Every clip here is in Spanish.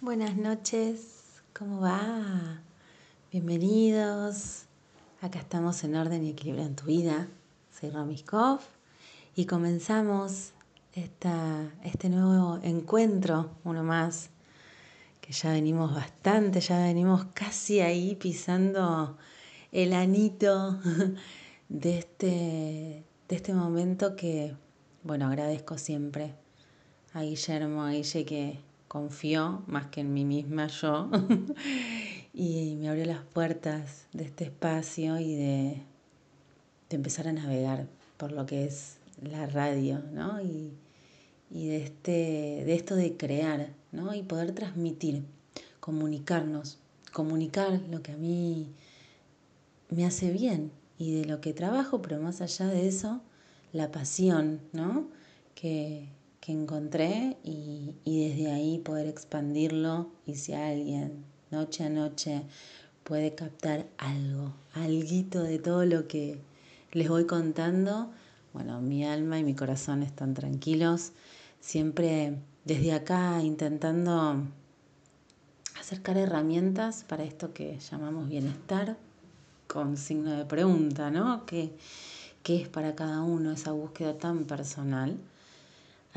Buenas noches, ¿cómo va? Bienvenidos. Acá estamos en orden y equilibrio en tu vida. Soy Romiskov y comenzamos esta, este nuevo encuentro, uno más, que ya venimos bastante, ya venimos casi ahí pisando el anito de este, de este momento que, bueno, agradezco siempre a Guillermo, a Guille que confió más que en mí misma yo y me abrió las puertas de este espacio y de, empezar a navegar por lo que es la radio, ¿no? Y, de, este, de esto de crear, ¿no? Y poder transmitir, comunicarnos, comunicar lo que a mí me hace bien y de lo que trabajo, pero más allá de eso, la pasión, ¿no? Que, que encontré y, desde ahí poder expandirlo y si alguien noche a noche puede captar algo, alguito de todo lo que les voy contando, bueno, mi alma y mi corazón están tranquilos, siempre desde acá intentando acercar herramientas para esto que llamamos bienestar con signo de pregunta, ¿no? ¿Qué, qué es para cada uno esa búsqueda tan personal?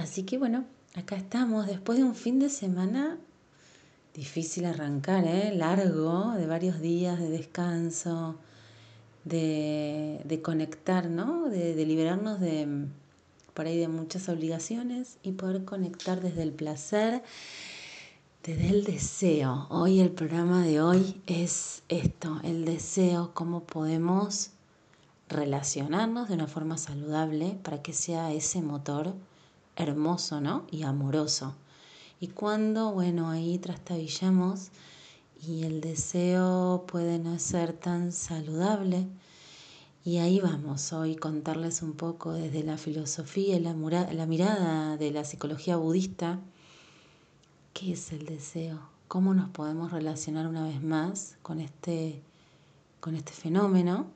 Así que bueno, acá estamos después de un fin de semana difícil arrancar, ¿eh? largo, de varios días de descanso, de, de conectar, ¿no? De, de, liberarnos de por ahí de muchas obligaciones y poder conectar desde el placer, desde el deseo. Hoy el programa de hoy es esto, el deseo, cómo podemos relacionarnos de una forma saludable para que sea ese motor hermoso, ¿no? Y amoroso. Y cuando, bueno, ahí trastabillamos y el deseo puede no ser tan saludable, y ahí vamos hoy contarles un poco desde la filosofía y la, mirada de la psicología budista, qué es el deseo, cómo nos podemos relacionar una vez más con este, con este fenómeno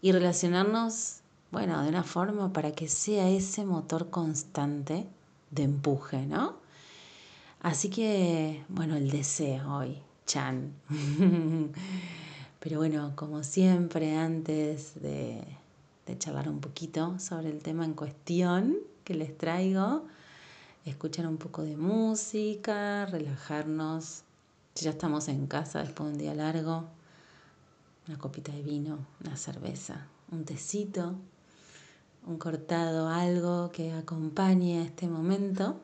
y relacionarnos bueno, de una forma para que sea ese motor constante de empuje, ¿no? Así que, bueno, el deseo hoy, Chan. Pero bueno, como siempre, antes de, de charlar un poquito sobre el tema en cuestión que les traigo, escuchar un poco de música, relajarnos. Si ya estamos en casa después de un día largo, una copita de vino, una cerveza, un tecito, un cortado, algo que acompañe a este momento.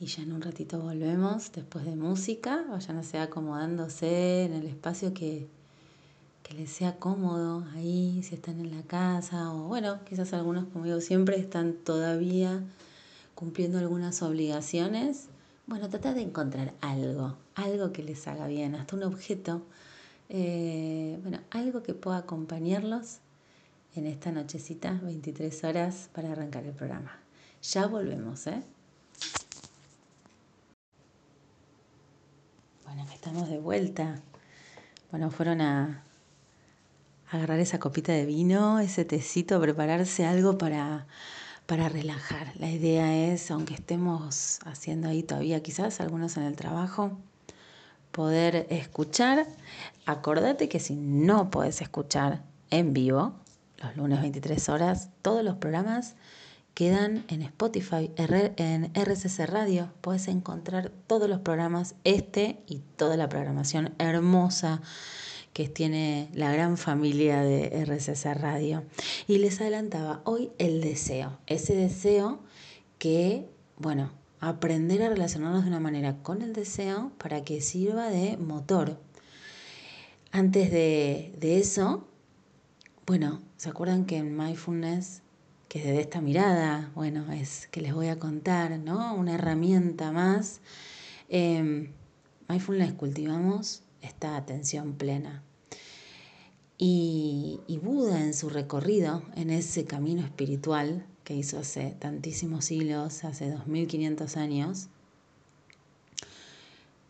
Y ya en un ratito volvemos después de música. Vayan sea acomodándose en el espacio que, que les sea cómodo ahí, si están en la casa. O bueno, quizás algunos, como digo siempre, están todavía cumpliendo algunas obligaciones. Bueno, trata de encontrar algo, algo que les haga bien, hasta un objeto. Eh, bueno, algo que pueda acompañarlos en esta nochecita, 23 horas, para arrancar el programa. Ya volvemos, ¿eh? Bueno, estamos de vuelta. Bueno, fueron a, agarrar esa copita de vino, ese tecito, prepararse algo para, para relajar. La idea es, aunque estemos haciendo ahí todavía quizás algunos en el trabajo, poder escuchar. Acordate que si no puedes escuchar en vivo, los lunes 23 horas. Todos los programas quedan en Spotify, en RCC Radio. Puedes encontrar todos los programas, este y toda la programación hermosa que tiene la gran familia de RCC Radio. Y les adelantaba hoy el deseo, ese deseo que, bueno, aprender a relacionarnos de una manera con el deseo para que sirva de motor. Antes de, de eso, bueno, ¿se acuerdan que en mindfulness, que desde esta mirada, bueno, es que les voy a contar, ¿no? Una herramienta más. Eh, mindfulness cultivamos esta atención plena. Y, y Buda en su recorrido, en ese camino espiritual que hizo hace tantísimos siglos, hace 2500 años,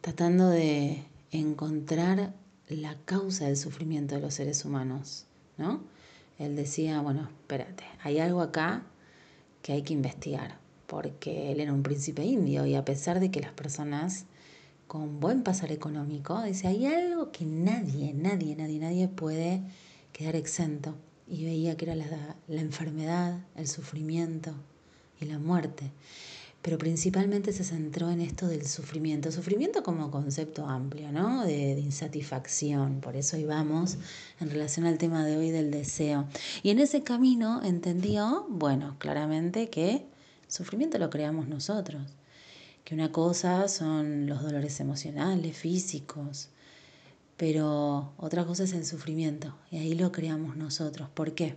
tratando de encontrar la causa del sufrimiento de los seres humanos ¿no? Él decía, bueno, espérate, hay algo acá que hay que investigar, porque él era un príncipe indio y a pesar de que las personas con buen pasar económico, dice, hay algo que nadie, nadie, nadie, nadie puede quedar exento. Y veía que era la, la enfermedad, el sufrimiento y la muerte pero principalmente se centró en esto del sufrimiento. Sufrimiento como concepto amplio, ¿no? De, insatisfacción. Por eso íbamos en relación al tema de hoy del deseo. Y en ese camino entendió, bueno, claramente que sufrimiento lo creamos nosotros. Que una cosa son los dolores emocionales, físicos, pero otra cosa es el sufrimiento. Y ahí lo creamos nosotros. ¿Por qué?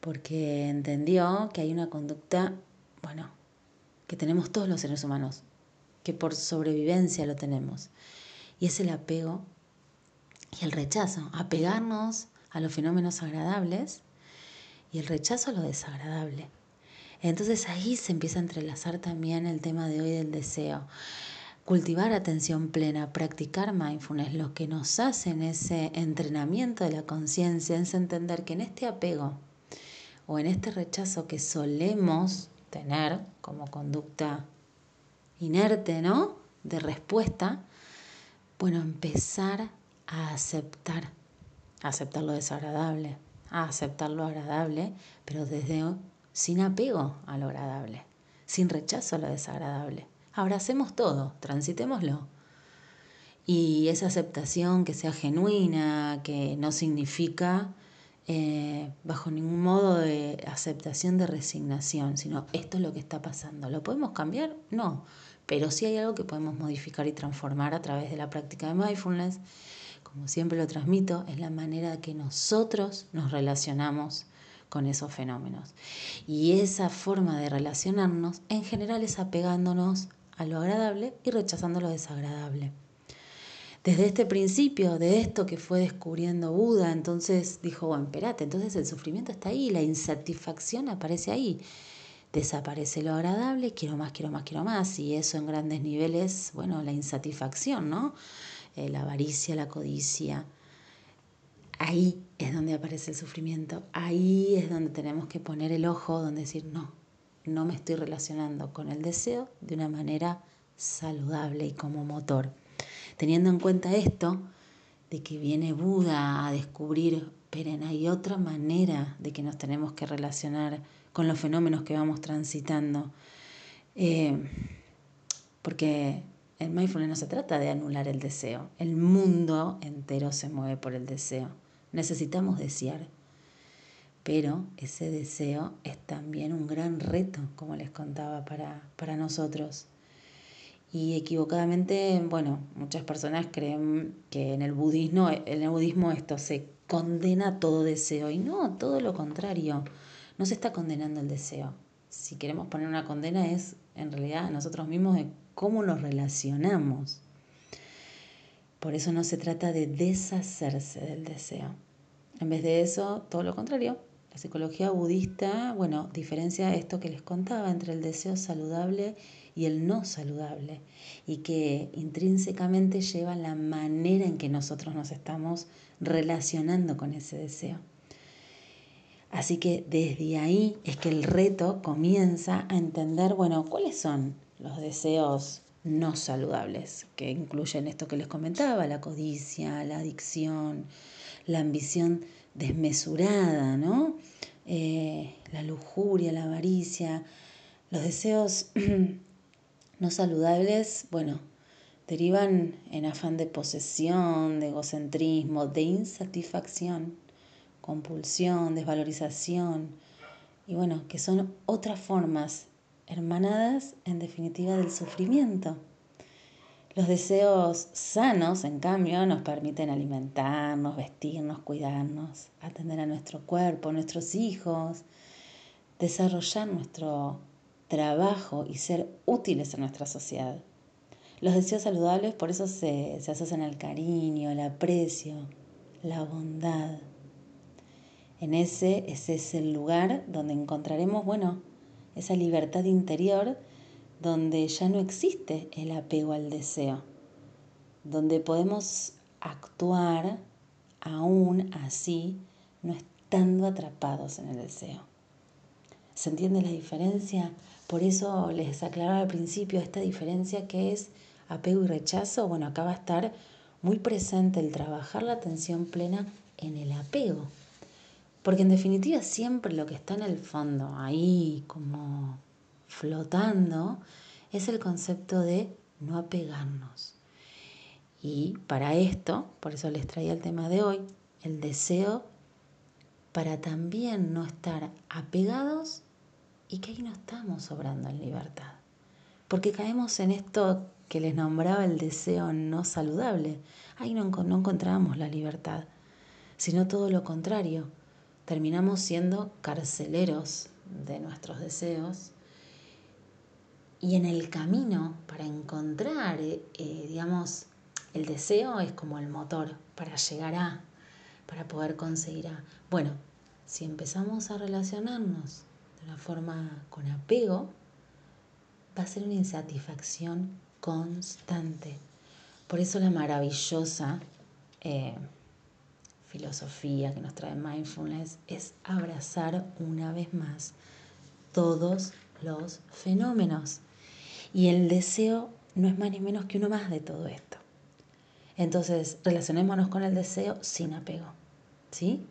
Porque entendió que hay una conducta, bueno, que tenemos todos los seres humanos, que por sobrevivencia lo tenemos. Y es el apego y el rechazo, apegarnos a los fenómenos agradables y el rechazo a lo desagradable. Entonces ahí se empieza a entrelazar también el tema de hoy del deseo. Cultivar atención plena, practicar mindfulness, lo que nos hace en ese entrenamiento de la conciencia es entender que en este apego o en este rechazo que solemos tener como conducta inerte, ¿no? De respuesta, bueno, empezar a aceptar, a aceptar lo desagradable, a aceptar lo agradable, pero desde sin apego a lo agradable, sin rechazo a lo desagradable. Abracemos todo, transitémoslo. Y esa aceptación que sea genuina, que no significa eh, bajo ningún modo de aceptación de resignación, sino esto es lo que está pasando. ¿Lo podemos cambiar? No, pero sí hay algo que podemos modificar y transformar a través de la práctica de mindfulness. Como siempre lo transmito, es la manera que nosotros nos relacionamos con esos fenómenos. Y esa forma de relacionarnos en general es apegándonos a lo agradable y rechazando lo desagradable desde este principio, de esto que fue descubriendo Buda, entonces dijo, bueno, espérate, entonces el sufrimiento está ahí, la insatisfacción aparece ahí. Desaparece lo agradable, quiero más, quiero más, quiero más. Y eso en grandes niveles, bueno, la insatisfacción, ¿no? Eh, la avaricia, la codicia. Ahí es donde aparece el sufrimiento. Ahí es donde tenemos que poner el ojo, donde decir, no, no me estoy relacionando con el deseo de una manera saludable y como motor. Teniendo en cuenta esto, de que viene Buda a descubrir, pero hay otra manera de que nos tenemos que relacionar con los fenómenos que vamos transitando. Eh, porque el mindfulness no se trata de anular el deseo. El mundo entero se mueve por el deseo. Necesitamos desear. Pero ese deseo es también un gran reto, como les contaba, para, para nosotros. Y equivocadamente, bueno, muchas personas creen que en el budismo, en el budismo esto se condena todo deseo y no, todo lo contrario. No se está condenando el deseo. Si queremos poner una condena es en realidad nosotros mismos de cómo nos relacionamos. Por eso no se trata de deshacerse del deseo. En vez de eso, todo lo contrario. La psicología budista, bueno, diferencia esto que les contaba entre el deseo saludable y el no saludable y que intrínsecamente lleva la manera en que nosotros nos estamos relacionando con ese deseo. Así que desde ahí es que el reto comienza a entender, bueno, cuáles son los deseos no saludables, que incluyen esto que les comentaba, la codicia, la adicción, la ambición desmesurada, ¿no? Eh, la lujuria, la avaricia, los deseos no saludables, bueno, derivan en afán de posesión, de egocentrismo, de insatisfacción, compulsión, desvalorización, y bueno, que son otras formas hermanadas en definitiva del sufrimiento. Los deseos sanos, en cambio, nos permiten alimentarnos, vestirnos, cuidarnos, atender a nuestro cuerpo, nuestros hijos, desarrollar nuestro trabajo y ser útiles a nuestra sociedad. Los deseos saludables por eso se, asocian al cariño, el aprecio, la bondad. En ese, ese es el lugar donde encontraremos, bueno, esa libertad interior donde ya no existe el apego al deseo, donde podemos actuar aún así no estando atrapados en el deseo. ¿Se entiende la diferencia? Por eso les aclaraba al principio esta diferencia que es apego y rechazo, bueno, acá va a estar muy presente el trabajar la atención plena en el apego. Porque en definitiva siempre lo que está en el fondo, ahí como flotando, es el concepto de no apegarnos. Y para esto, por eso les traía el tema de hoy, el deseo para también no estar apegados y que ahí no estamos obrando en libertad. Porque caemos en esto que les nombraba el deseo no saludable. Ahí no, no encontramos la libertad, sino todo lo contrario. Terminamos siendo carceleros de nuestros deseos y en el camino para encontrar, eh, digamos, el deseo es como el motor para llegar a, para poder conseguir a. Bueno, si empezamos a relacionarnos una forma con apego, va a ser una insatisfacción constante. Por eso la maravillosa eh, filosofía que nos trae mindfulness es abrazar una vez más todos los fenómenos. Y el deseo no es más ni menos que uno más de todo esto. Entonces, relacionémonos con el deseo sin apego. ¿Sí?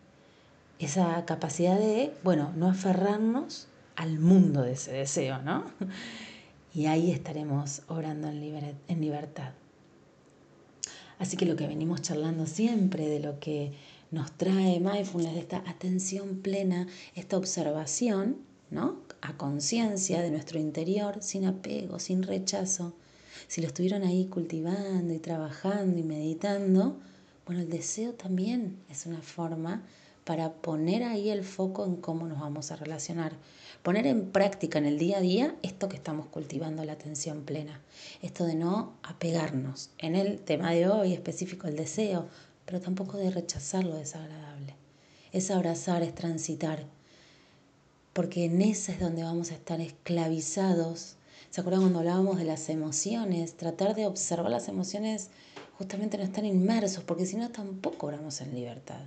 Esa capacidad de, bueno, no aferrarnos al mundo de ese deseo, ¿no? Y ahí estaremos obrando en, en libertad. Así que lo que venimos charlando siempre, de lo que nos trae mindfulness, de esta atención plena, esta observación, ¿no? A conciencia de nuestro interior, sin apego, sin rechazo. Si lo estuvieron ahí cultivando y trabajando y meditando, bueno, el deseo también es una forma para poner ahí el foco en cómo nos vamos a relacionar. Poner en práctica en el día a día esto que estamos cultivando, la atención plena. Esto de no apegarnos. En el tema de hoy específico, el deseo, pero tampoco de rechazar lo desagradable. Es abrazar, es transitar. Porque en esa es donde vamos a estar esclavizados. ¿Se acuerdan cuando hablábamos de las emociones? Tratar de observar las emociones justamente no están inmersos, porque si no tampoco oramos en libertad.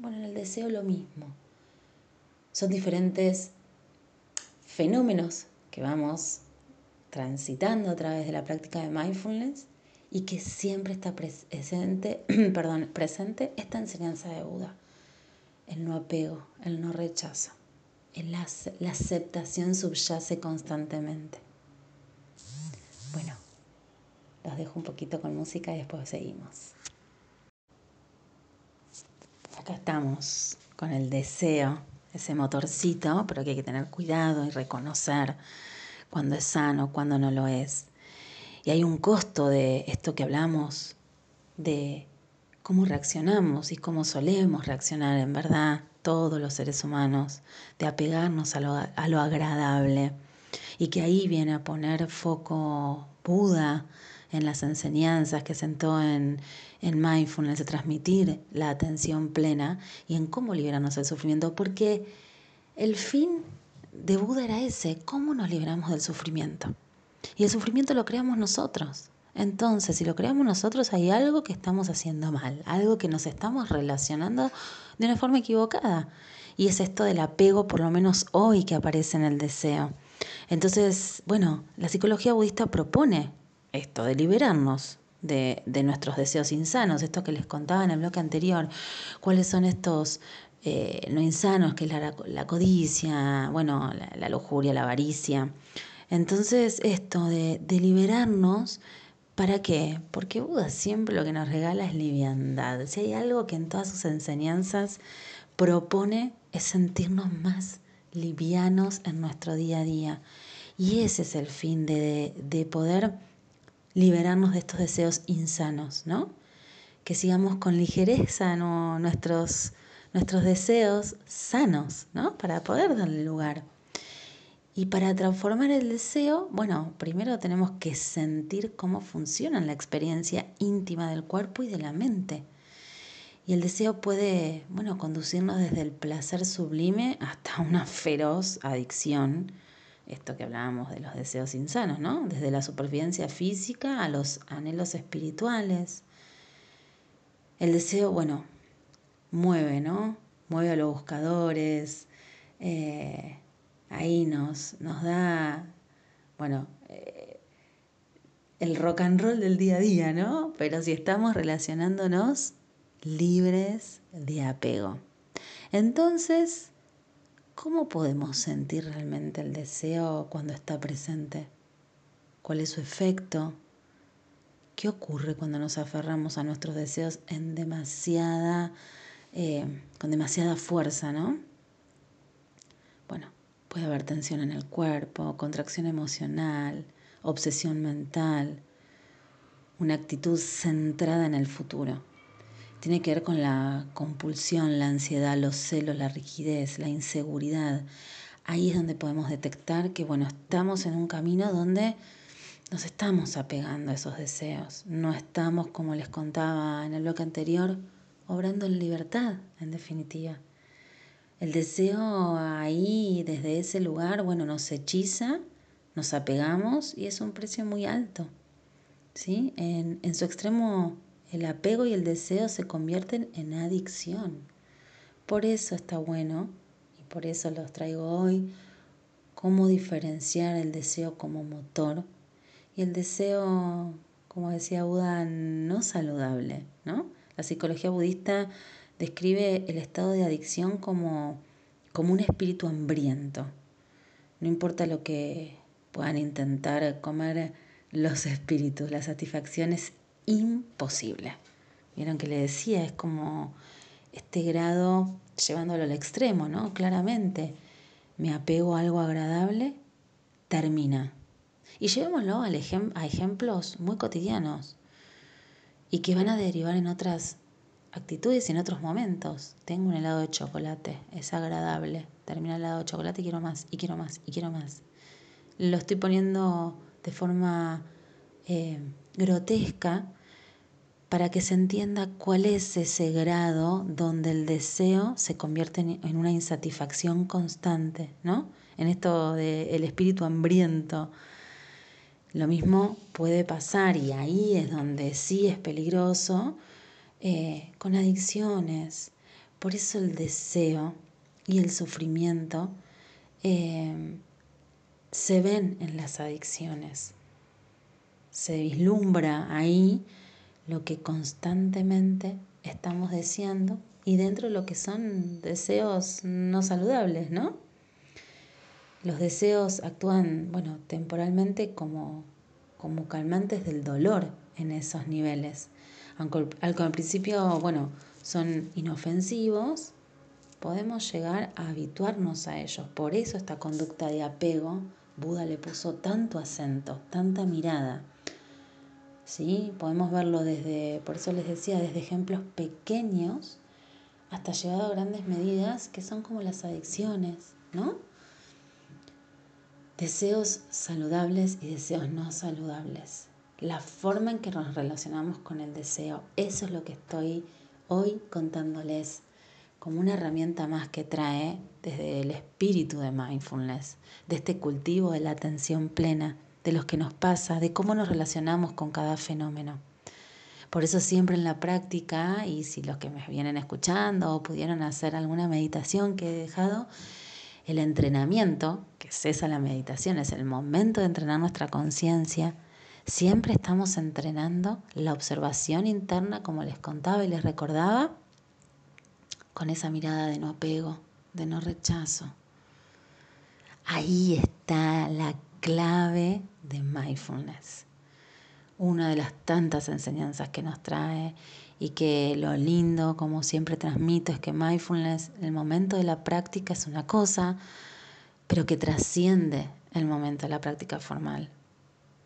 Bueno, en el deseo lo mismo. Son diferentes fenómenos que vamos transitando a través de la práctica de mindfulness y que siempre está presente, perdón, presente esta enseñanza de Buda. El no apego, el no rechazo, la, la aceptación subyace constantemente. Bueno, los dejo un poquito con música y después seguimos. Acá estamos con el deseo ese motorcito, pero que hay que tener cuidado y reconocer cuando es sano, cuando no lo es. Y hay un costo de esto que hablamos, de cómo reaccionamos y cómo solemos reaccionar en verdad todos los seres humanos, de apegarnos a lo, a lo agradable. Y que ahí viene a poner foco Buda en las enseñanzas que sentó en, en mindfulness, de transmitir la atención plena y en cómo liberarnos del sufrimiento, porque el fin de Buda era ese, cómo nos liberamos del sufrimiento. Y el sufrimiento lo creamos nosotros. Entonces, si lo creamos nosotros, hay algo que estamos haciendo mal, algo que nos estamos relacionando de una forma equivocada. Y es esto del apego, por lo menos hoy, que aparece en el deseo. Entonces, bueno, la psicología budista propone esto, de liberarnos de, nuestros deseos insanos, esto que les contaba en el bloque anterior, cuáles son estos eh, no insanos, que es la, codicia, bueno, la, lujuria, la avaricia. Entonces, esto de, de liberarnos, ¿para qué? Porque Buda siempre lo que nos regala es liviandad. Si hay algo que en todas sus enseñanzas propone es sentirnos más livianos en nuestro día a día. Y ese es el fin de, de poder liberarnos de estos deseos insanos, ¿no? Que sigamos con ligereza nuestros, nuestros deseos sanos, ¿no? Para poder darle lugar. Y para transformar el deseo, bueno, primero tenemos que sentir cómo funciona la experiencia íntima del cuerpo y de la mente. Y el deseo puede, bueno, conducirnos desde el placer sublime hasta una feroz adicción esto que hablábamos de los deseos insanos, ¿no? Desde la supervivencia física a los anhelos espirituales. El deseo, bueno, mueve, ¿no? Mueve a los buscadores, eh, ahí nos, nos da, bueno, eh, el rock and roll del día a día, ¿no? Pero si estamos relacionándonos libres de apego. Entonces, ¿cómo podemos sentir realmente el deseo cuando está presente? ¿Cuál es su efecto? ¿Qué ocurre cuando nos aferramos a nuestros deseos en demasiada, eh, con demasiada fuerza, ¿no? Bueno, puede haber tensión en el cuerpo, contracción emocional, obsesión mental, una actitud centrada en el futuro. Tiene que ver con la compulsión, la ansiedad, los celos, la rigidez, la inseguridad. Ahí es donde podemos detectar que, bueno, estamos en un camino donde nos estamos apegando a esos deseos. No estamos, como les contaba en el bloque anterior, obrando en libertad, en definitiva. El deseo ahí, desde ese lugar, bueno, nos hechiza, nos apegamos y es un precio muy alto. ¿sí? En, en su extremo, el apego y el deseo se convierten en adicción. Por eso está bueno, y por eso los traigo hoy, cómo diferenciar el deseo como motor y el deseo, como decía Buda, no saludable, ¿no? La psicología budista describe el estado de adicción como, como un espíritu hambriento. No importa lo que puedan intentar comer los espíritus, la satisfacción es imposible. Vieron que le decía, es como este grado llevándolo al extremo, ¿no? Claramente, me apego a algo agradable, termina. Y llevémoslo a ejemplos muy cotidianos y que van a derivar en otras actitudes y en otros momentos. Tengo un helado de chocolate, es agradable. Termina el helado de chocolate y quiero más, y quiero más, y quiero más. Lo estoy poniendo de forma eh, grotesca para que se entienda cuál es ese grado donde el deseo se convierte en una insatisfacción constante, ¿no? En esto del espíritu hambriento. Lo mismo puede pasar, y ahí es donde sí es peligroso, eh, con adicciones. Por eso el deseo y el sufrimiento eh, se ven en las adicciones. Se vislumbra ahí lo que constantemente estamos deseando y dentro de lo que son deseos no saludables, ¿no? Los deseos actúan, bueno, temporalmente como, como calmantes del dolor en esos niveles. Aunque al, principio, bueno, son inofensivos, podemos llegar a habituarnos a ellos. Por eso esta conducta de apego, Buda le puso tanto acento, tanta mirada. ¿Sí? Podemos verlo desde, por eso les decía, desde ejemplos pequeños hasta llevado a grandes medidas que son como las adicciones, ¿no? Deseos saludables y deseos no saludables. La forma en que nos relacionamos con el deseo, eso es lo que estoy hoy contándoles como una herramienta más que trae desde el espíritu de mindfulness, de este cultivo de la atención plena, de lo que nos pasa, de cómo nos relacionamos con cada fenómeno. Por eso siempre en la práctica, y si los que me vienen escuchando o pudieron hacer alguna meditación que he dejado, el entrenamiento, que es esa la meditación, es el momento de entrenar nuestra conciencia, siempre estamos entrenando la observación interna, como les contaba y les recordaba, con esa mirada de no apego, de no rechazo. Ahí está la clave de mindfulness. Una de las tantas enseñanzas que nos trae y que lo lindo, como siempre transmito, es que mindfulness, el momento de la práctica es una cosa, pero que trasciende el momento de la práctica formal.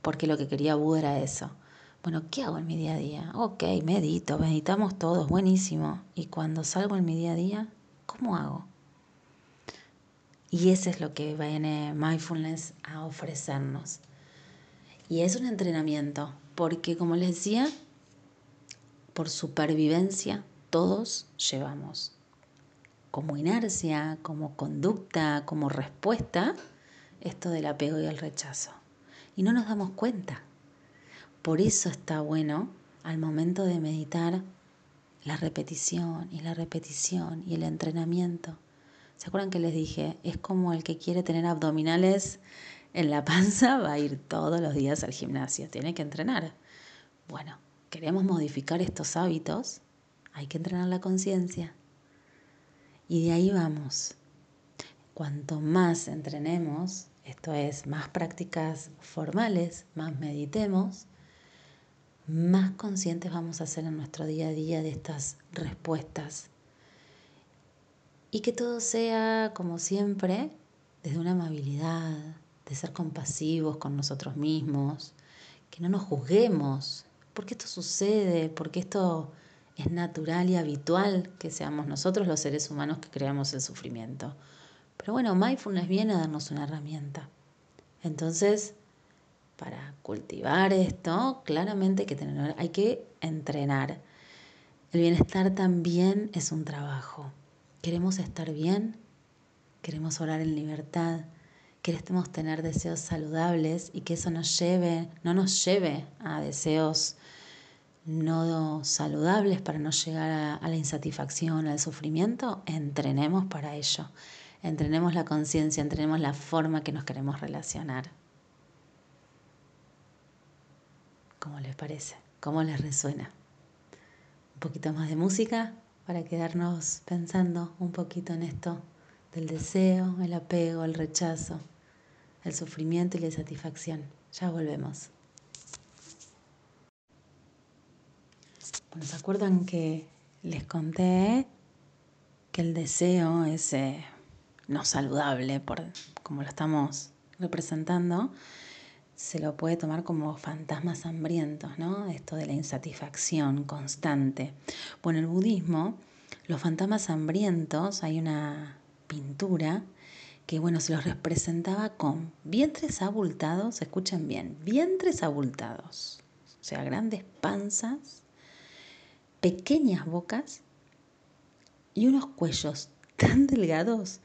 Porque lo que quería Buda era eso. Bueno, ¿qué hago en mi día a día? Ok, medito, meditamos todos, buenísimo. Y cuando salgo en mi día a día, ¿cómo hago? Y ese es lo que viene mindfulness a ofrecernos. Y es un entrenamiento, porque como les decía, por supervivencia, todos llevamos como inercia, como conducta, como respuesta, esto del apego y el rechazo. Y no nos damos cuenta. Por eso está bueno al momento de meditar la repetición y la repetición y el entrenamiento. ¿Se acuerdan que les dije? Es como el que quiere tener abdominales en la panza va a ir todos los días al gimnasio, tiene que entrenar. Bueno, queremos modificar estos hábitos, hay que entrenar la conciencia. Y de ahí vamos. Cuanto más entrenemos, esto es, más prácticas formales, más meditemos, más conscientes vamos a ser en nuestro día a día de estas respuestas. Y que todo sea, como siempre, desde una amabilidad, de ser compasivos con nosotros mismos, que no nos juzguemos, porque esto sucede, porque esto es natural y habitual que seamos nosotros los seres humanos que creamos el sufrimiento. Pero bueno, mindfulness viene a darnos una herramienta. Entonces, para cultivar esto, claramente hay que, tener, hay que entrenar. El bienestar también es un trabajo. Queremos estar bien, queremos orar en libertad, queremos tener deseos saludables y que eso nos lleve, no nos lleve a deseos no saludables para no llegar a, a la insatisfacción, al sufrimiento, entrenemos para ello. Entrenemos la conciencia, entrenemos la forma que nos queremos relacionar. ¿Cómo les parece? ¿Cómo les resuena? Un poquito más de música para quedarnos pensando un poquito en esto del deseo, el apego, el rechazo el sufrimiento y la satisfacción. Ya volvemos. ¿se acuerdan que les conté que el deseo es eh, no saludable, por como lo estamos representando? Se lo puede tomar como fantasmas hambrientos, ¿no? Esto de la insatisfacción constante. Bueno, en el budismo, los fantasmas hambrientos, hay una pintura que bueno, se los representaba con vientres abultados, escuchen bien, vientres abultados, o sea, grandes panzas, pequeñas bocas y unos cuellos tan delgados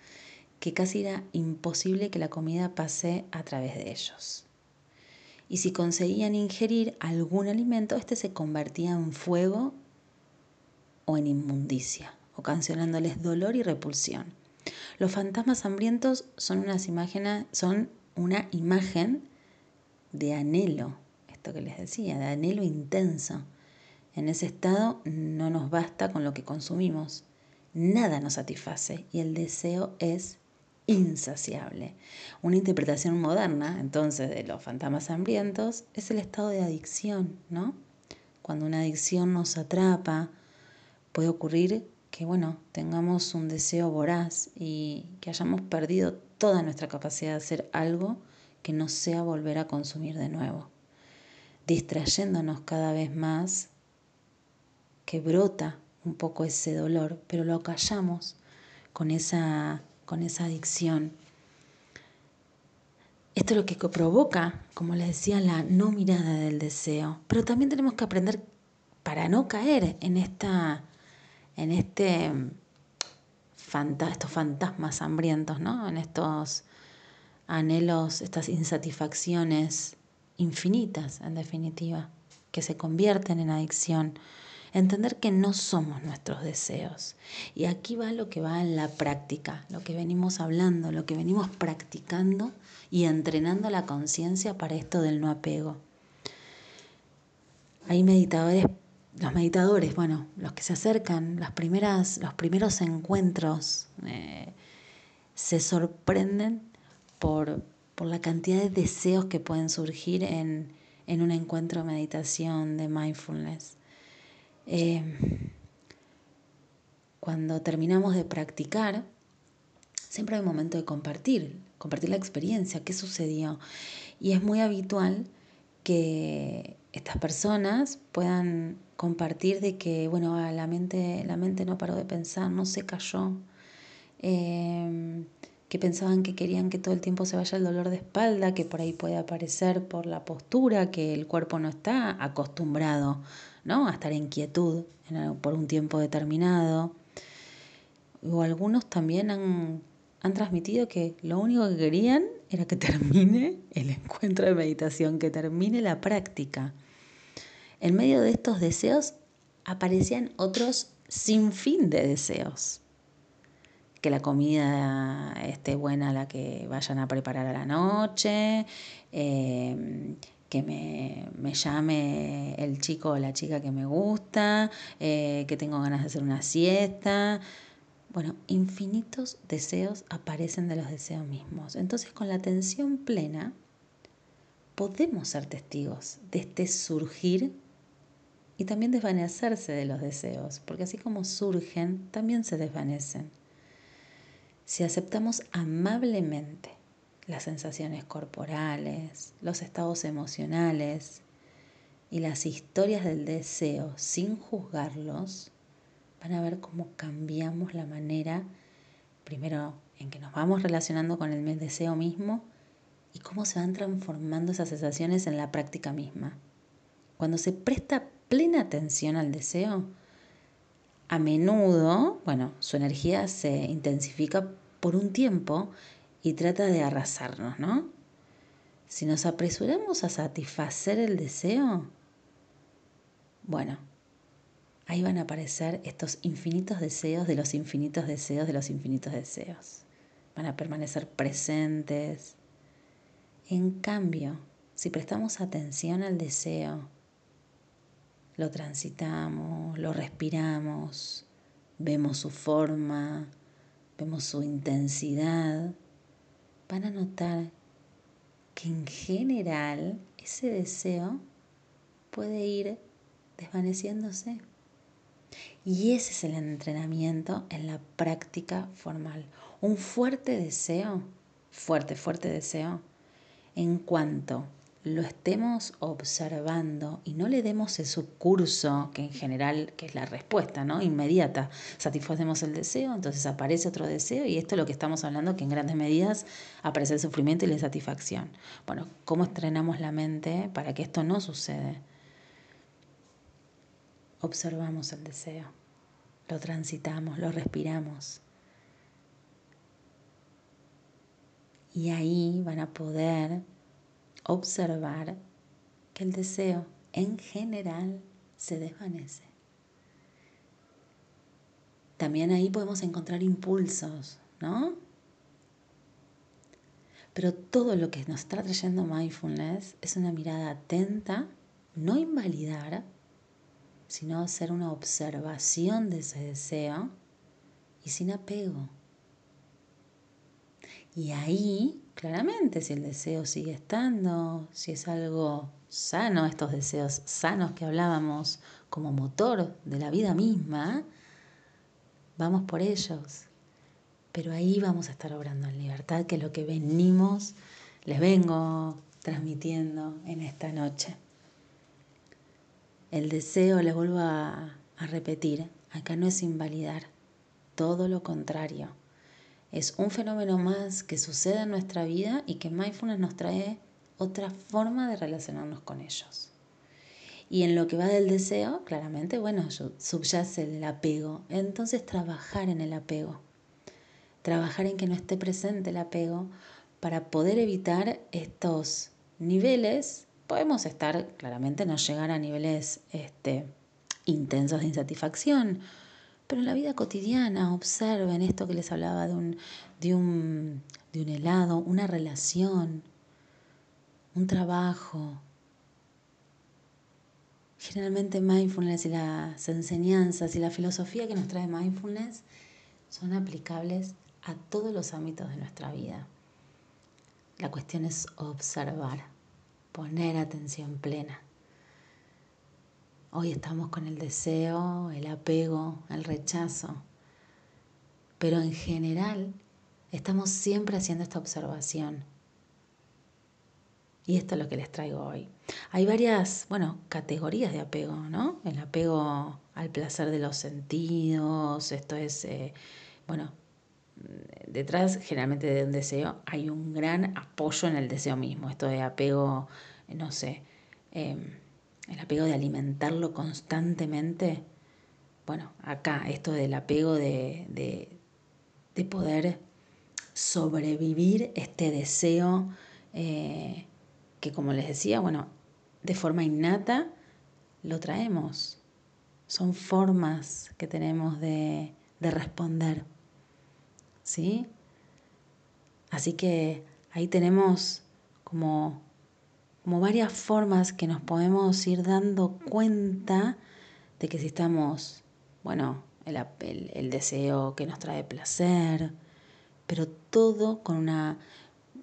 que casi era imposible que la comida pase a través de ellos. Y si conseguían ingerir algún alimento, este se convertía en fuego o en inmundicia, ocasionándoles dolor y repulsión. Los fantasmas hambrientos son, unas imágenes, son una imagen de anhelo, esto que les decía, de anhelo intenso. En ese estado no nos basta con lo que consumimos, nada nos satisface y el deseo es insaciable. Una interpretación moderna, entonces, de los fantasmas hambrientos es el estado de adicción, ¿no? Cuando una adicción nos atrapa, puede ocurrir que bueno, tengamos un deseo voraz y que hayamos perdido toda nuestra capacidad de hacer algo que no sea volver a consumir de nuevo, distrayéndonos cada vez más, que brota un poco ese dolor, pero lo callamos con esa, con esa adicción. Esto es lo que provoca, como les decía, la no mirada del deseo, pero también tenemos que aprender para no caer en esta en este estos fantasmas hambrientos, ¿no? En estos anhelos, estas insatisfacciones infinitas, en definitiva, que se convierten en adicción. Entender que no somos nuestros deseos. Y aquí va lo que va en la práctica, lo que venimos hablando, lo que venimos practicando y entrenando la conciencia para esto del no apego. Hay meditadores los meditadores, bueno, los que se acercan, las primeras, los primeros encuentros, eh, se sorprenden por, la cantidad de deseos que pueden surgir en, un encuentro de meditación, de mindfulness. Eh, cuando terminamos de practicar, siempre hay un momento de compartir, compartir la experiencia, qué sucedió. Y es muy habitual que estas personas puedan compartir de que, bueno, ah, la mente, la mente no paró de pensar, no se cayó, em, que pensaban que querían que todo el tiempo se vaya el dolor de espalda, que por ahí puede aparecer por la postura, que el cuerpo no está acostumbrado ¿no? a estar en quietud por un tiempo determinado. O algunos también han, han transmitido que lo único que querían era que termine el encuentro de meditación, que termine la práctica. En medio de estos deseos aparecían otros sin fin de deseos que la comida esté buena la que vayan a preparar a la noche, em, que me, llame el chico o la chica que me gusta, eh, que tengo ganas de hacer una siesta. Bueno, infinitos deseos aparecen de los deseos mismos. Entonces, con la atención plena, podemos ser testigos de este surgir y también desvanecerse de los deseos, porque así como surgen, también se desvanecen. Si aceptamos amablemente las sensaciones corporales, los estados emocionales y las historias del deseo sin juzgarlos, van a ver cómo cambiamos la manera, primero en que nos vamos relacionando con el deseo mismo y cómo se van transformando esas sensaciones en la práctica misma. Cuando se presta plena atención al deseo, a menudo, bueno, su energía se intensifica por un tiempo y trata de arrasarnos, ¿no? Si nos apresuramos a satisfacer el deseo, bueno, ahí van a aparecer estos infinitos deseos de los infinitos deseos de los infinitos deseos. Van a permanecer presentes. En cambio, si prestamos atención al deseo, lo transitamos, lo respiramos, vemos su forma, vemos su intensidad, van a notar que en general ese deseo puede ir desvaneciéndose. Y ese es el entrenamiento en la práctica formal. Un fuerte deseo, fuerte, fuerte deseo, en cuanto lo estemos observando y no le demos ese curso que en general, que es la respuesta, ¿no? Inmediata. Satisfacemos el deseo, entonces aparece otro deseo y esto es lo que estamos hablando, que en grandes medidas aparece el sufrimiento y la satisfacción. Bueno, ¿cómo estrenamos la mente para que esto no suceda? Observamos el deseo, lo transitamos, lo respiramos. Y ahí van a poder observar que el deseo en general se desvanece. También ahí podemos encontrar impulsos, ¿no? Pero todo lo que nos está trayendo mindfulness es una mirada atenta, no invalidar, sino hacer una observación de ese deseo y sin apego. Y ahí claramente si el deseo sigue estando, si es algo sano, estos deseos sanos que hablábamos como motor de la vida misma, vamos por ellos. Pero ahí vamos a estar obrando en libertad, que es lo que venimos, les vengo transmitiendo en esta noche. El deseo, les vuelvo a, a repetir, acá no es invalidar, todo lo contrario es un fenómeno más que sucede en nuestra vida y que mindfulness nos trae otra forma de relacionarnos con ellos. Y en lo que va del deseo, claramente, bueno, subyace el apego. Entonces trabajar en el apego. Trabajar en que no esté presente el apego para poder evitar estos niveles. Podemos estar, claramente, no llegar a niveles este, intensos de insatisfacción, pero en la vida cotidiana observen esto que les hablaba de un, de un, de un helado, una relación, un trabajo. Generalmente mindfulness y las enseñanzas y la filosofía que nos trae mindfulness son aplicables a todos los ámbitos de nuestra vida. La cuestión es observar, poner atención plena. Hoy estamos con el deseo, el apego, el rechazo, pero en general estamos siempre haciendo esta observación. Y esto es lo que les traigo hoy. Hay varias, bueno, categorías de apego, ¿no? El apego al placer de los sentidos, esto es, eh, bueno, detrás generalmente de un deseo hay un gran apoyo en el deseo mismo, esto de apego, no sé, em, el apego de alimentarlo constantemente. Bueno, acá esto del apego de, de, poder sobrevivir este deseo eh, que como les decía, bueno, de forma innata lo traemos. Son formas que tenemos de, de responder. ¿sí? Así que ahí tenemos como, como varias formas que nos podemos ir dando cuenta de que si estamos, bueno, el, el deseo que nos trae placer, pero todo con una...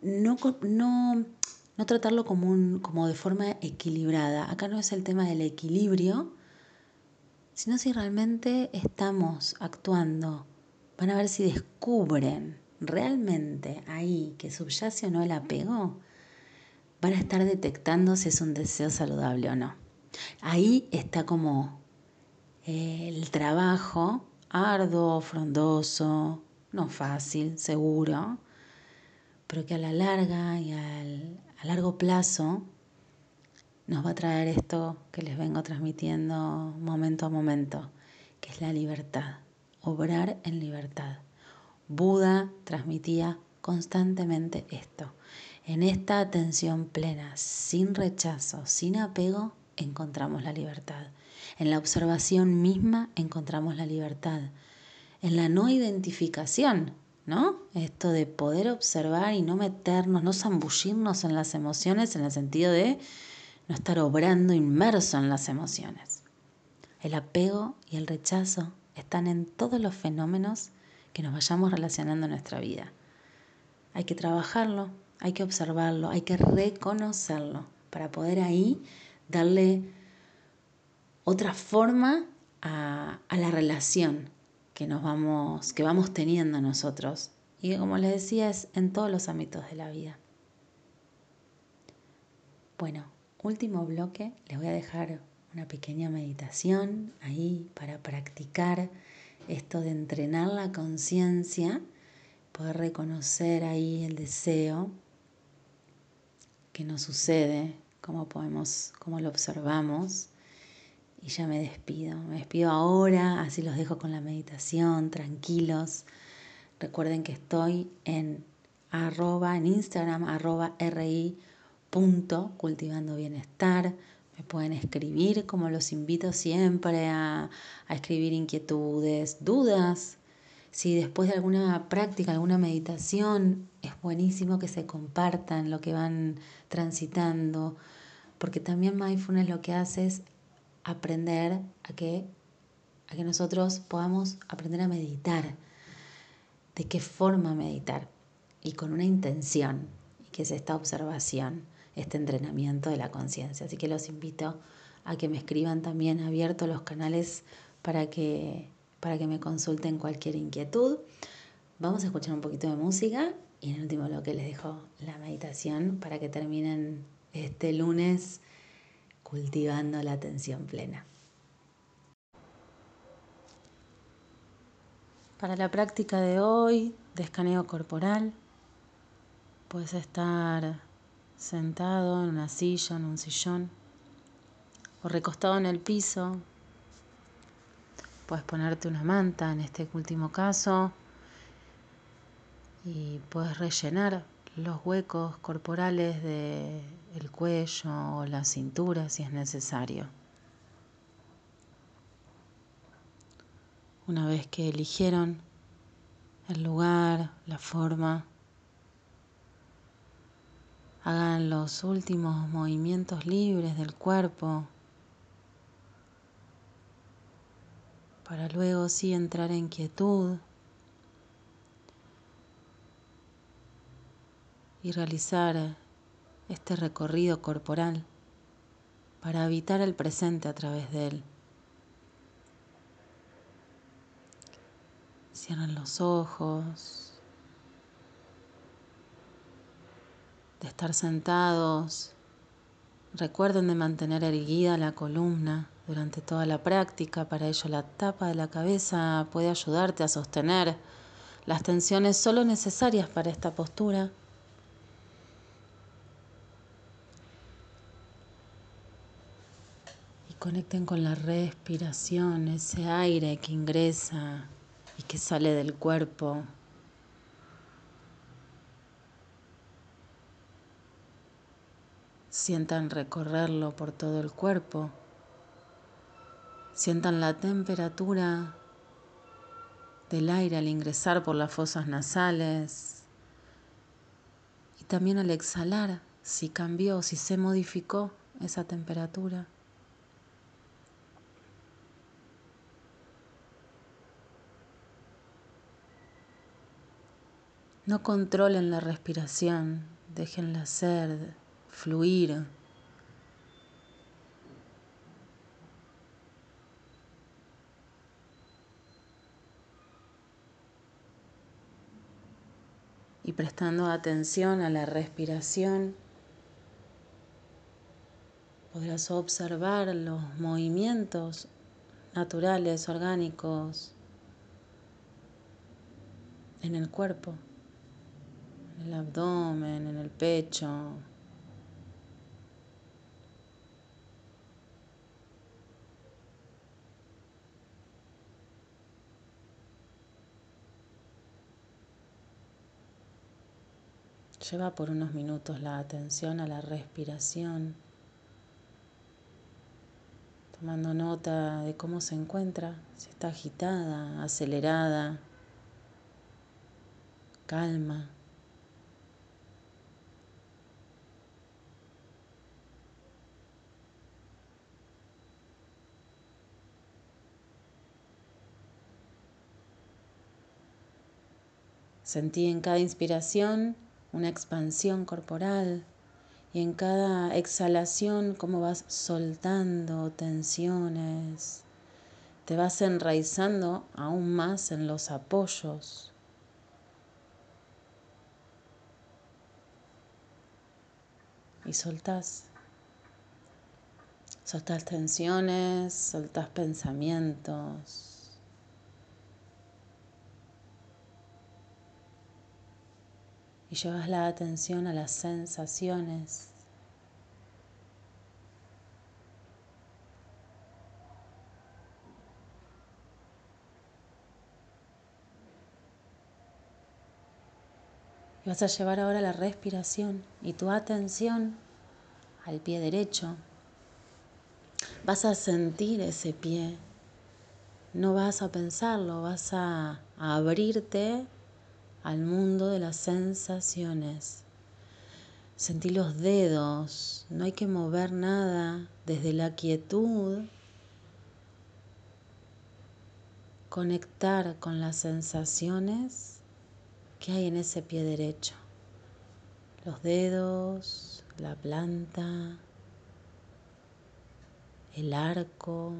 No, no, no tratarlo como, un, como de forma equilibrada. Acá no es el tema del equilibrio, sino si realmente estamos actuando. Van a ver si descubren realmente ahí que subyace o no el apego, van a estar detectando si es un deseo saludable o no. Ahí está como eh, el trabajo arduo, frondoso, no fácil, seguro, pero que a la larga y al, a largo plazo nos va a traer esto que les vengo transmitiendo momento a momento, que es la libertad, obrar en libertad. Buda transmitía constantemente esto. En esta atención plena, sin rechazo, sin apego, encontramos la libertad. En la observación misma encontramos la libertad. En la no identificación, ¿no? Esto de poder observar y no meternos, no zambullirnos en las emociones en el sentido de no estar obrando inmerso en las emociones. El apego y el rechazo están en todos los fenómenos que nos vayamos relacionando en nuestra vida. Hay que trabajarlo, hay que observarlo, hay que reconocerlo para poder ahí darle otra forma a, la relación que nos vamos, que vamos teniendo nosotros. Y como les decía, es en todos los ámbitos de la vida. Bueno, último bloque, les voy a dejar una pequeña meditación ahí para practicar esto de entrenar la conciencia, poder reconocer ahí el deseo que nos sucede, cómo podemos, cómo lo observamos. Y ya me despido. Me despido ahora, así los dejo con la meditación, tranquilos. Recuerden que estoy en arroba, en Instagram, arroba ri punto, cultivando bienestar. Me pueden escribir, como los invito siempre a, escribir inquietudes, dudas. Si después de alguna práctica, alguna meditación, es buenísimo que se compartan lo que van transitando, porque también mindfulness lo que hace es aprender a que, a que nosotros podamos aprender a meditar. ¿De qué forma meditar? Y con una intención, y que es esta observación este entrenamiento de la conciencia. Así que los invito a que me escriban también abiertos los canales para que, para que me consulten cualquier inquietud. Vamos a escuchar un poquito de música y en el último bloque les dejo la meditación para que terminen este lunes cultivando la atención plena. Para la práctica de hoy de escaneo corporal, puedes estar sentado en una silla, en un sillón, o recostado en el piso. Puedes ponerte una manta en este último caso y puedes rellenar los huecos corporales del cuello o la cintura si es necesario. Una vez que eligieron el lugar, la forma, Hagan los últimos movimientos libres del cuerpo para luego sí entrar en quietud y realizar este recorrido corporal para habitar el presente a través de él. Cierran los ojos. de estar sentados. Recuerden de mantener erguida la columna durante toda la práctica. Para ello la tapa de la cabeza puede ayudarte a sostener las tensiones solo necesarias para esta postura. Y conecten con la respiración, ese aire que ingresa y que sale del cuerpo. Sientan recorrerlo por todo el cuerpo. Sientan la temperatura del aire al ingresar por las fosas nasales y también al exhalar, si cambió, si se modificó esa temperatura. No controlen la respiración, déjenla ser, fluir. Y prestando atención a la respiración, podrás observar los movimientos naturales, orgánicos en el cuerpo en el abdomen, en el pecho. Lleva por unos minutos la atención a la respiración, tomando nota de cómo se encuentra, si está agitada, acelerada, calma. Sentí en cada inspiración una expansión corporal y en cada exhalación cómo vas soltando tensiones, te vas enraizando aún más en los apoyos. Y soltás. Soltás tensiones, soltás pensamientos. Y llevas la atención a las sensaciones. Y vas a llevar ahora la respiración y tu atención al pie derecho. Vas a sentir ese pie. No vas a pensarlo, vas a, abrirte al mundo de las sensaciones. Sentí los dedos, no hay que mover nada desde la quietud. Conectar con las sensaciones que hay en ese pie derecho. Los dedos, la planta, el arco,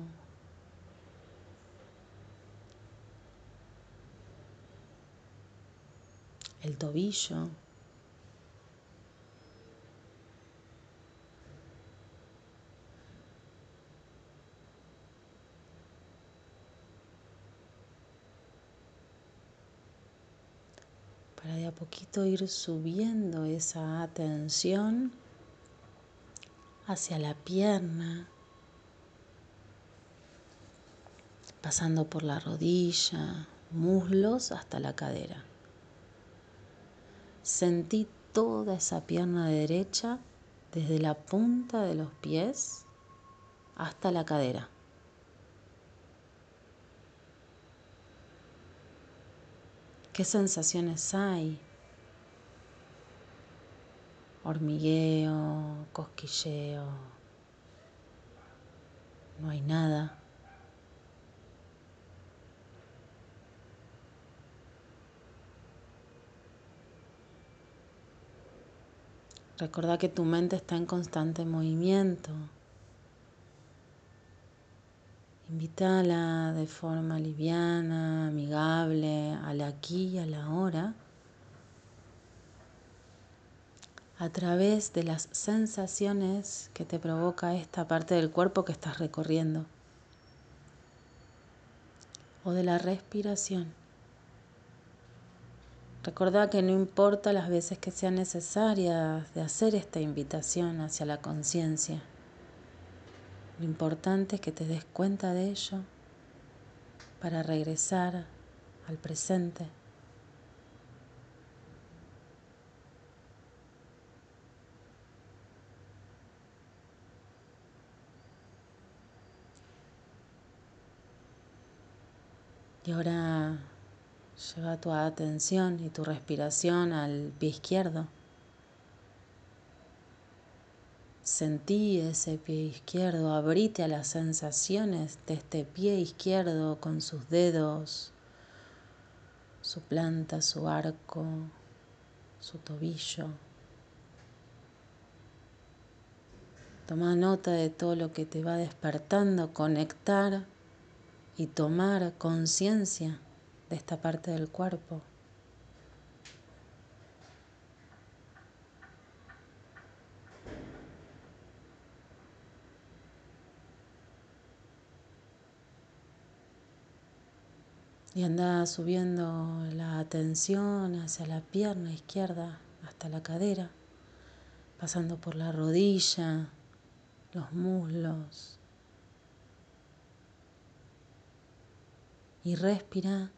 el tobillo. Para de a poquito ir subiendo esa atención hacia la pierna, pasando por la rodilla, muslos hasta la cadera. Sentí toda esa pierna derecha desde la punta de los pies hasta la cadera. ¿Qué sensaciones hay? Hormigueo, cosquilleo. No hay nada. Recordá que tu mente está en constante movimiento. Invítala de forma liviana, amigable, al aquí y a la hora, a través de las sensaciones que te provoca esta parte del cuerpo que estás recorriendo o de la respiración. Recordá que no importa las veces que sean necesarias de hacer esta invitación hacia la conciencia. Lo importante es que te des cuenta de ello para regresar al presente. Y ahora Lleva tu atención y tu respiración al pie izquierdo. Sentí ese pie izquierdo, abrite a las sensaciones de este pie izquierdo con sus dedos, su planta, su arco, su tobillo. Toma nota de todo lo que te va despertando, conectar y tomar conciencia de esta parte del cuerpo. Y anda subiendo la atención hacia la pierna izquierda hasta la cadera, pasando por la rodilla, los muslos. Y respira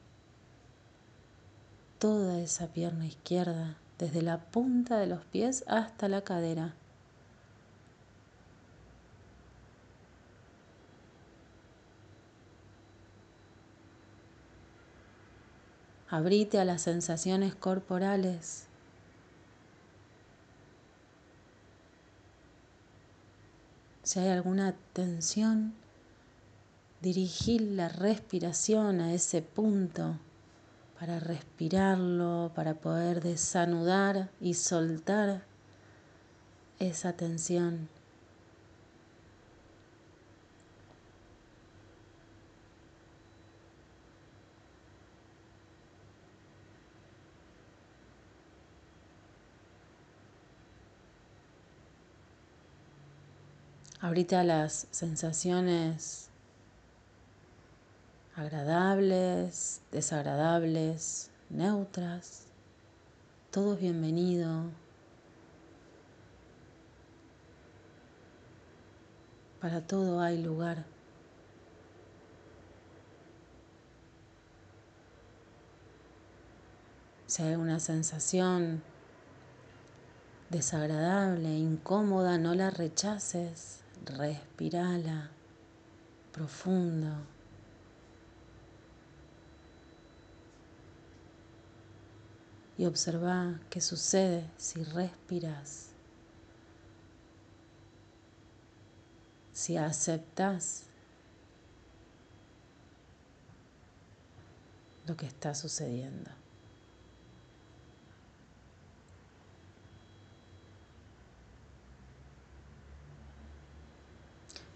toda esa pierna izquierda, desde la punta de los pies hasta la cadera. Abrite a las sensaciones corporales. Si hay alguna tensión, dirigir la respiración a ese punto para respirarlo, para poder desanudar y soltar esa tensión. Ahorita las sensaciones agradables, desagradables, neutras, todo bienvenido. Para todo hay lugar. Si hay una sensación desagradable, incómoda, no la rechaces respirala profundo. Y observa qué sucede si respiras, si aceptas lo que está sucediendo.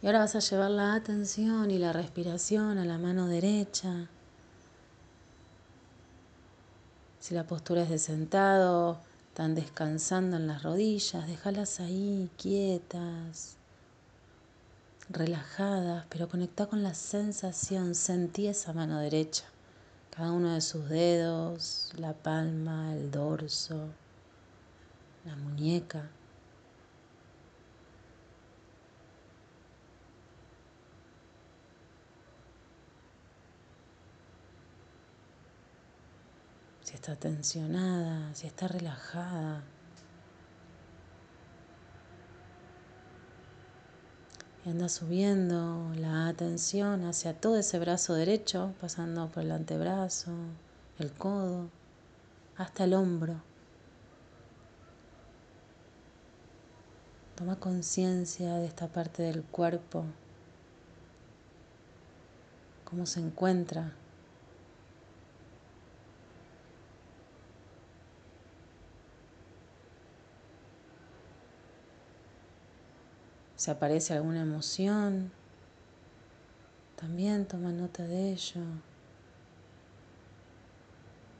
Y ahora vas a llevar la atención y la respiración a la mano derecha. Si la postura es de sentado, están descansando en las rodillas, déjalas ahí quietas, relajadas, pero conecta con la sensación, sentí esa mano derecha, cada uno de sus dedos, la palma, el dorso, la muñeca. Si está tensionada, si está relajada. Y anda subiendo la atención hacia todo ese brazo derecho, pasando por el antebrazo, el codo, hasta el hombro. Toma conciencia de esta parte del cuerpo, cómo se encuentra Si aparece alguna emoción, también toma nota de ello.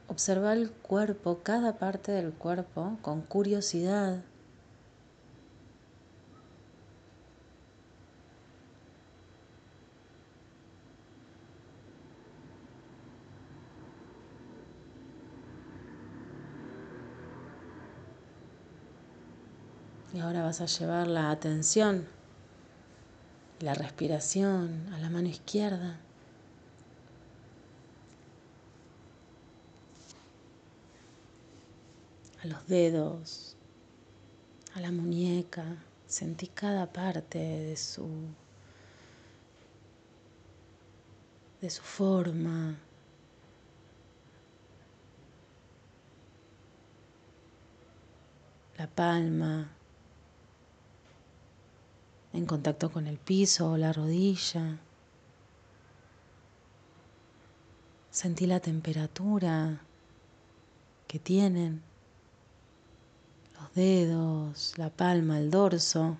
Observa el cuerpo, cada parte del cuerpo, con curiosidad. ahora vas a llevar la atención, la respiración a la mano izquierda. a los dedos, a la muñeca, sentí cada parte de su de su forma. La palma, en contacto con el piso o la rodilla. Sentí la temperatura que tienen los dedos, la palma, el dorso.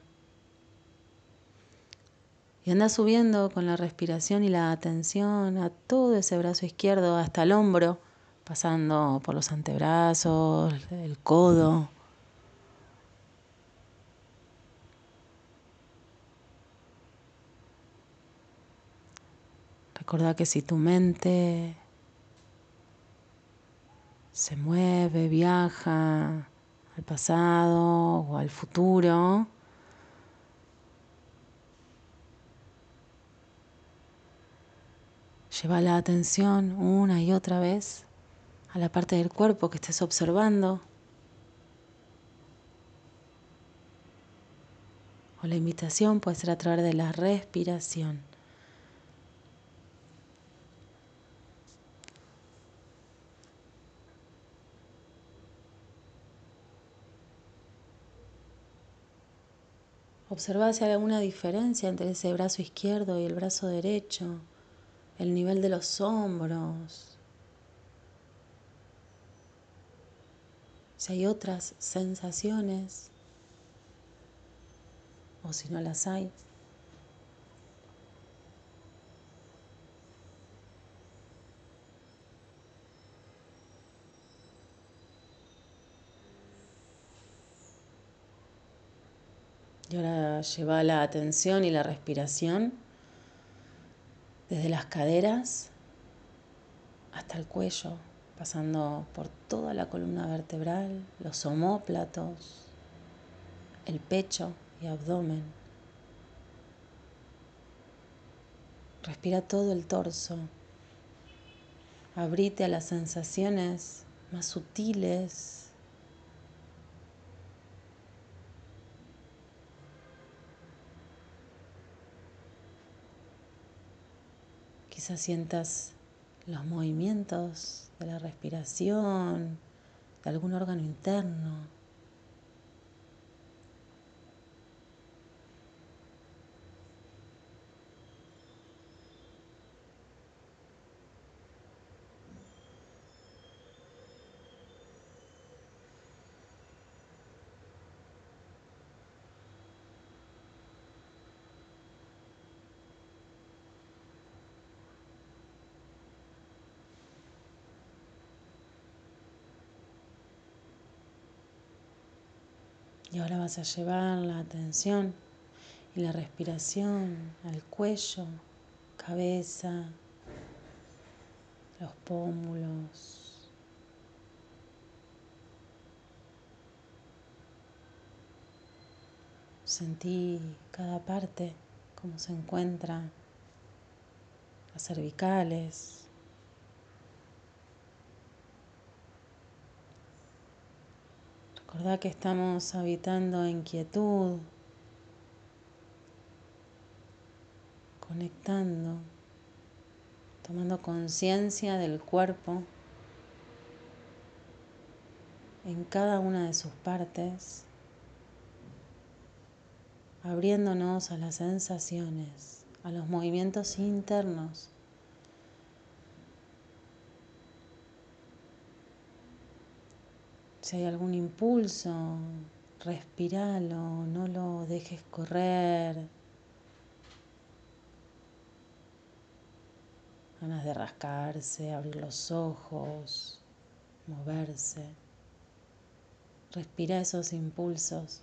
Y anda subiendo con la respiración y la atención a todo ese brazo izquierdo hasta el hombro, pasando por los antebrazos, el codo. Recuerda que si tu mente se mueve, viaja al pasado o al futuro, lleva la atención una y otra vez a la parte del cuerpo que estés observando. O la invitación puede ser a través de la respiración. Observa si hay alguna diferencia entre ese brazo izquierdo y el brazo derecho, el nivel de los hombros, si hay otras sensaciones o si no las hay. Y ahora lleva la atención y la respiración desde las caderas hasta el cuello, pasando por toda la columna vertebral, los omóplatos, el pecho y abdomen. Respira todo el torso. Abrite a las sensaciones más sutiles Quizás sientas los movimientos de la respiración, de algún órgano interno. Y ahora vas a llevar la atención y la respiración al cuello, cabeza, los pómulos. Sentí cada parte, cómo se encuentra, las cervicales, Recordá que estamos habitando en quietud, conectando, tomando conciencia del cuerpo en cada una de sus partes, abriéndonos a las sensaciones, a los movimientos internos Si hay algún impulso, respiralo, no lo dejes correr. Ganas de rascarse, abrir los ojos, moverse. Respira esos impulsos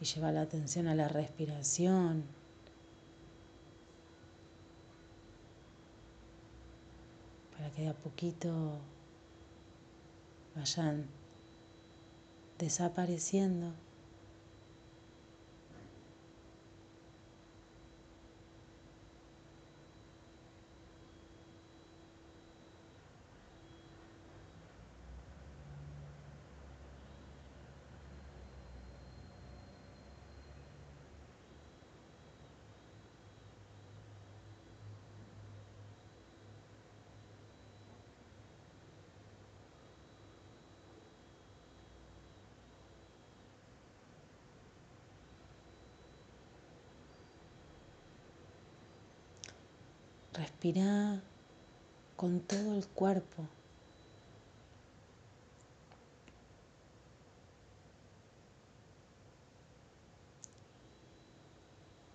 y lleva la atención a la respiración. para que a poquito vayan desapareciendo. Respira con todo el cuerpo.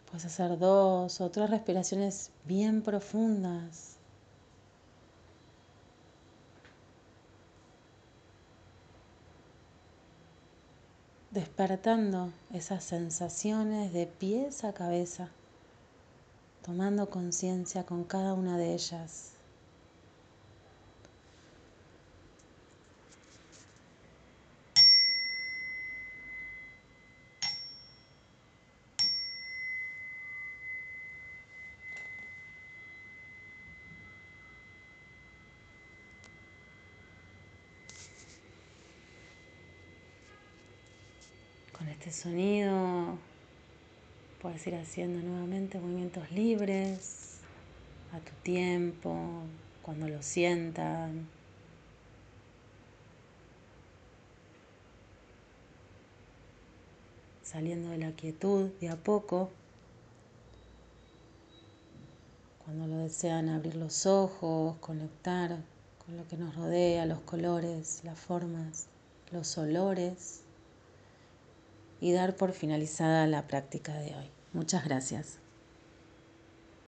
Puedes hacer dos o tres respiraciones bien profundas. Despertando esas sensaciones de pies a cabeza, tomando conciencia con cada una de ellas. Con este sonido puedes ir haciendo nuevamente movimientos libres a tu tiempo, cuando lo sientan. Saliendo de la quietud de a poco. Cuando lo desean abrir los ojos, conectar con lo que nos rodea, los colores, las formas, los olores y dar por finalizada la práctica de hoy. Muchas gracias.